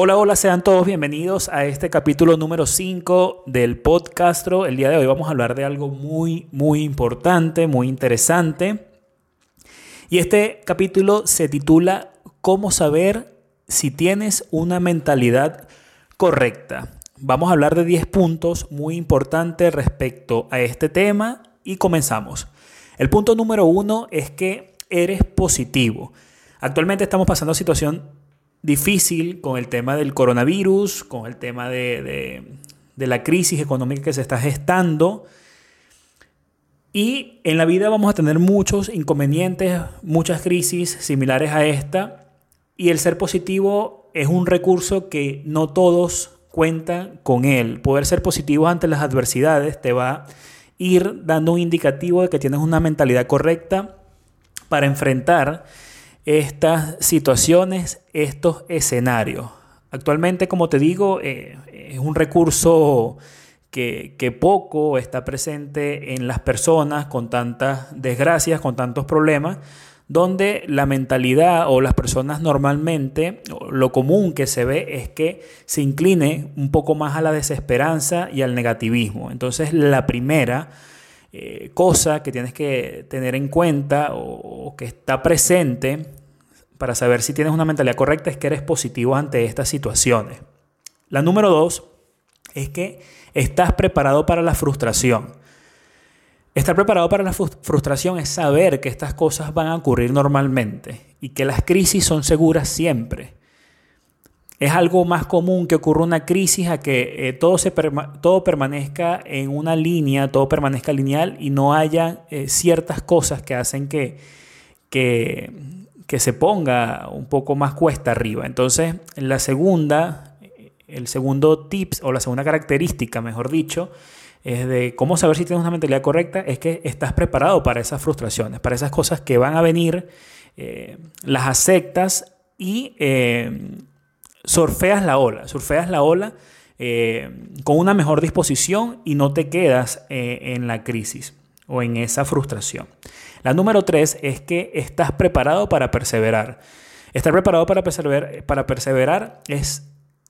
Hola, sean todos bienvenidos a este capítulo número 5 del podcastro. El día de hoy vamos a hablar de algo muy, muy importante, muy interesante. Y este capítulo se titula ¿Cómo saber si tienes una mentalidad correcta? Vamos a hablar de 10 puntos muy importantes respecto a este tema y comenzamos. El punto número uno es que eres positivo. Actualmente estamos pasando situación difícil con el tema del coronavirus, con el tema de, la crisis económica que se está gestando. Y en la vida vamos a tener muchos inconvenientes, muchas crisis similares a esta. Y el ser positivo es un recurso que no todos cuentan con él. Poder ser positivo ante las adversidades te va a ir dando un indicativo de que tienes una mentalidad correcta para enfrentar estas situaciones, estos escenarios. Actualmente, como te digo, eh, es un recurso que, que, poco está presente en las personas con tantas desgracias, con tantos problemas, donde la mentalidad o las personas normalmente, lo común que se ve es que se incline un poco más a la desesperanza y al negativismo. Entonces, la primera eh, cosa que tienes que tener en cuenta o, que está presente para saber si tienes una mentalidad correcta es que eres positivo ante estas situaciones. La número dos es que estás preparado para la frustración. Estar preparado para la frustración es saber que estas cosas van a ocurrir normalmente y que las crisis son seguras siempre. Es algo más común que ocurra una crisis a que eh, todo, todo permanezca en una línea, todo permanezca lineal y no haya eh, ciertas cosas que hacen que, que, que, se ponga un poco más cuesta arriba. Entonces, la segunda, el segundo tips o la segunda característica, mejor dicho, es de cómo saber si tienes una mentalidad correcta, es que estás preparado para esas frustraciones, para esas cosas que van a venir, eh, las aceptas y surfeas la ola, surfeas la ola eh, con una mejor disposición y no te quedas eh, en la crisis o en esa frustración. La número tres es que estás preparado para perseverar. Estar preparado para perseverar, es,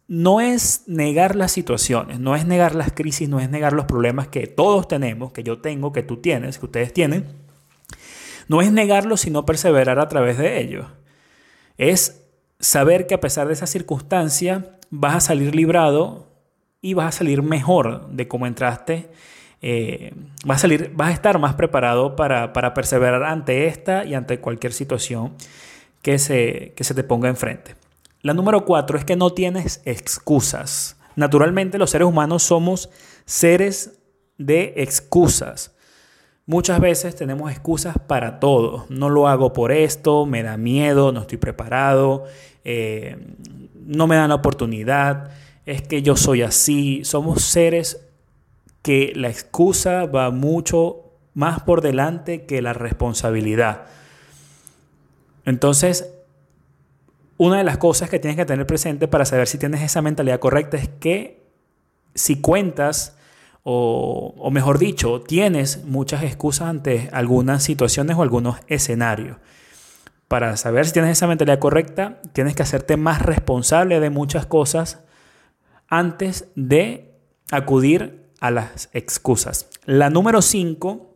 no es negar las situaciones, no es negar las crisis, no es negar los problemas que todos tenemos, que yo tengo, que tú tienes, que ustedes tienen. No es negarlos, sino perseverar a través de ellos. Es saber que a pesar de esa circunstancia vas a salir librado y vas a salir mejor de cómo entraste. Eh, vas, a salir, vas a estar más preparado para, perseverar ante esta y ante cualquier situación que se, que se te ponga enfrente. La número cuatro es que no tienes excusas. Naturalmente los seres humanos somos seres de excusas. Muchas veces tenemos excusas para todo. No lo hago por esto, me da miedo, no estoy preparado, eh, no me dan la oportunidad, es que yo soy así. Somos seres que la excusa va mucho más por delante que la responsabilidad. Entonces, una de las cosas que tienes que tener presente para saber si tienes esa mentalidad correcta es que si cuentas o, mejor dicho, tienes muchas excusas ante algunas situaciones o algunos escenarios. Para saber si tienes esa mentalidad correcta, tienes que hacerte más responsable de muchas cosas antes de acudir a las excusas. La número 5,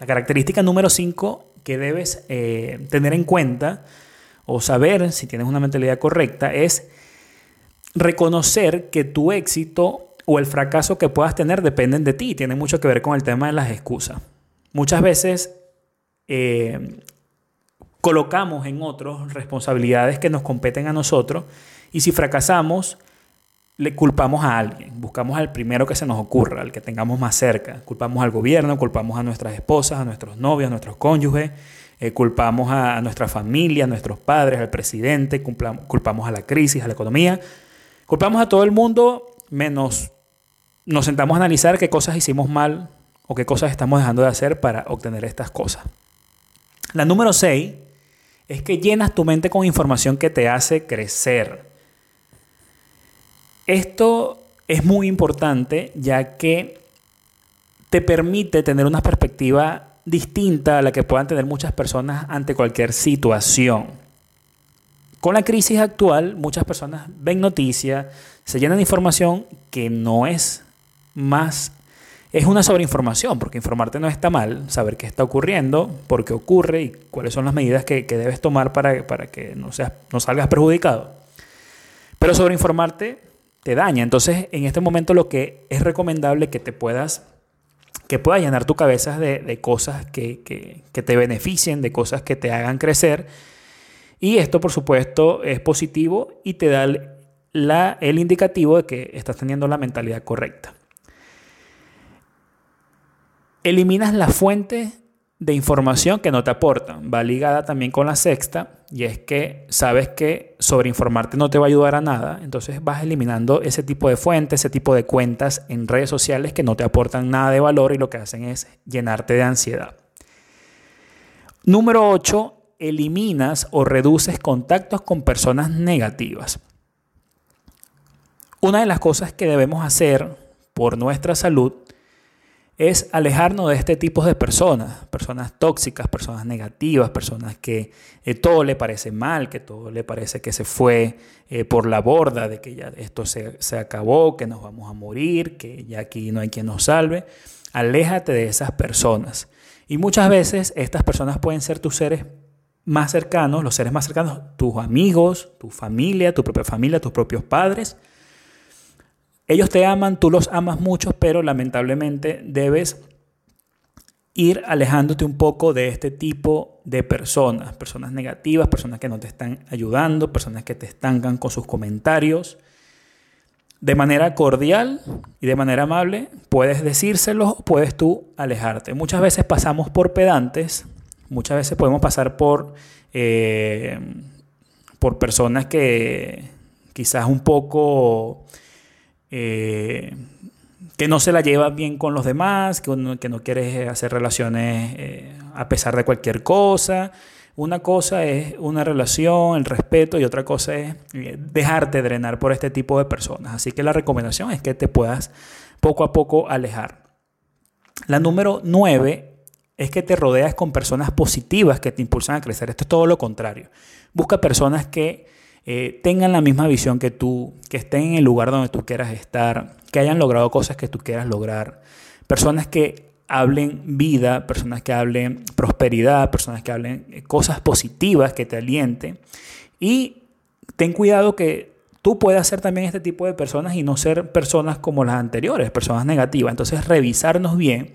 la característica número 5 que debes eh, tener en cuenta o saber si tienes una mentalidad correcta es reconocer que tu éxito o el fracaso que puedas tener dependen de ti. Tiene mucho que ver con el tema de las excusas. Muchas veces eh, colocamos en otros responsabilidades que nos competen a nosotros y si fracasamos, le culpamos a alguien, buscamos al primero que se nos ocurra, al que tengamos más cerca. Culpamos al gobierno, culpamos a nuestras esposas, a nuestros novios, a nuestros cónyuges, eh, culpamos a, nuestra familia, a nuestros padres, al presidente, culpamos a la crisis, a la economía, culpamos a todo el mundo menos nos sentamos a analizar qué cosas hicimos mal o qué cosas estamos dejando de hacer para obtener estas cosas. La número 6 es que llenas tu mente con información que te hace crecer. Esto es muy importante ya que te permite tener una perspectiva distinta a la que puedan tener muchas personas ante cualquier situación. con la crisis actual, muchas personas ven noticias, se llenan de información que no es más, es una sobreinformación, porque informarte no está mal, saber qué está ocurriendo, por qué ocurre y cuáles son las medidas que, debes tomar para, que no, seas, no salgas perjudicado. Pero sobreinformarte te daña. Entonces, en este momento lo que es recomendable que te puedas que puedas llenar tu cabeza de, cosas que, te beneficien, de cosas que te hagan crecer. Y esto, por supuesto, es positivo y te da el indicativo de que estás teniendo la mentalidad correcta. Eliminas la fuente de información que no te aportan. Va ligada también con la sexta, y es que sabes que sobreinformarte no te va a ayudar a nada, entonces vas eliminando ese tipo de fuentes, ese tipo de cuentas en redes sociales que no te aportan nada de valor y lo que hacen es llenarte de ansiedad. Número 8, eliminas o reduces contactos con personas negativas. Una de las cosas que debemos hacer por nuestra salud es alejarnos de este tipo de personas, personas tóxicas, personas negativas, personas que eh, todo le parece mal, que todo le parece que se fue eh, por la borda, de que ya esto se, se acabó, que nos vamos a morir, que ya aquí no hay quien nos salve. Aléjate de esas personas. Y muchas veces estas personas pueden ser tus seres más cercanos, los seres más cercanos, tus amigos, tu familia, tu propia familia, tus propios padres ellos te aman, tú los amas mucho, pero lamentablemente debes ir alejándote un poco de este tipo de personas, personas negativas, personas que no te están ayudando, personas que te estancan con sus comentarios. De manera cordial y de manera amable, puedes decírselo o puedes tú alejarte. Muchas veces pasamos por pedantes, muchas veces podemos pasar por, eh, por personas que quizás un poco eh, que no se la lleva bien con los demás, que, que no quieres hacer relaciones eh, a pesar de cualquier cosa. Una cosa es una relación, el respeto y otra cosa es eh, dejarte drenar por este tipo de personas. Así que la recomendación es que te puedas poco a poco alejar. La número nueve es que te rodeas con personas positivas que te impulsan a crecer. Esto es todo lo contrario. Busca personas que eh, tengan la misma visión que tú, que estén en el lugar donde tú quieras estar, que hayan logrado cosas que tú quieras lograr. Personas que hablen vida, personas que hablen prosperidad, personas que hablen eh, cosas positivas que te alienten. Y ten cuidado que tú puedas ser también este tipo de personas y no ser personas como las anteriores, personas negativas. Entonces, revisarnos bien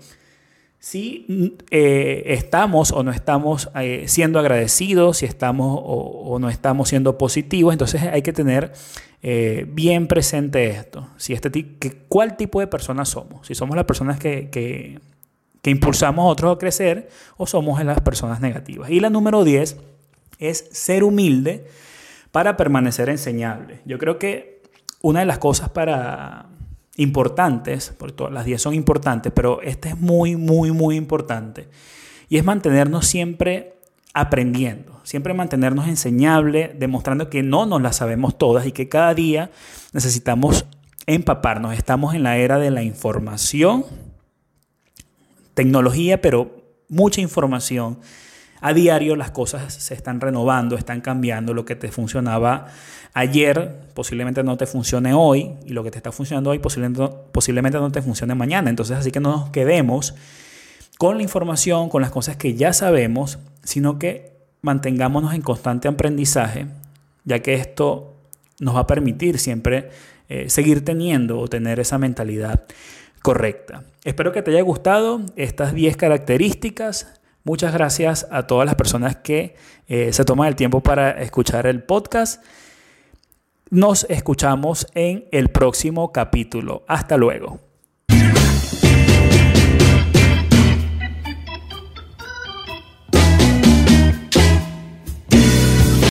si eh, estamos o no estamos eh, siendo agradecidos, si estamos o, no estamos siendo positivos, entonces hay que tener eh, bien presente esto. Si este que, ¿Cuál tipo de personas somos? Si somos las personas que, que, que impulsamos a otros a crecer o somos las personas negativas. Y la número 10 es ser humilde para permanecer enseñable. Yo creo que una de las cosas para importantes, porque todas las 10 son importantes, pero este es muy, muy, muy importante. Y es mantenernos siempre aprendiendo, siempre mantenernos enseñable, demostrando que no nos las sabemos todas y que cada día necesitamos empaparnos. Estamos en la era de la información, tecnología, pero mucha información a diario las cosas se están renovando, están cambiando. Lo que te funcionaba ayer posiblemente no te funcione hoy y lo que te está funcionando hoy posiblemente, no te funcione mañana. Entonces así que no nos quedemos con la información, con las cosas que ya sabemos, sino que mantengámonos en constante aprendizaje, ya que esto nos va a permitir siempre eh, seguir teniendo o tener esa mentalidad correcta. Espero que te haya gustado estas 10 características Muchas gracias a todas las personas que eh, se toman el tiempo para escuchar el podcast. Nos escuchamos en el próximo capítulo. Hasta luego.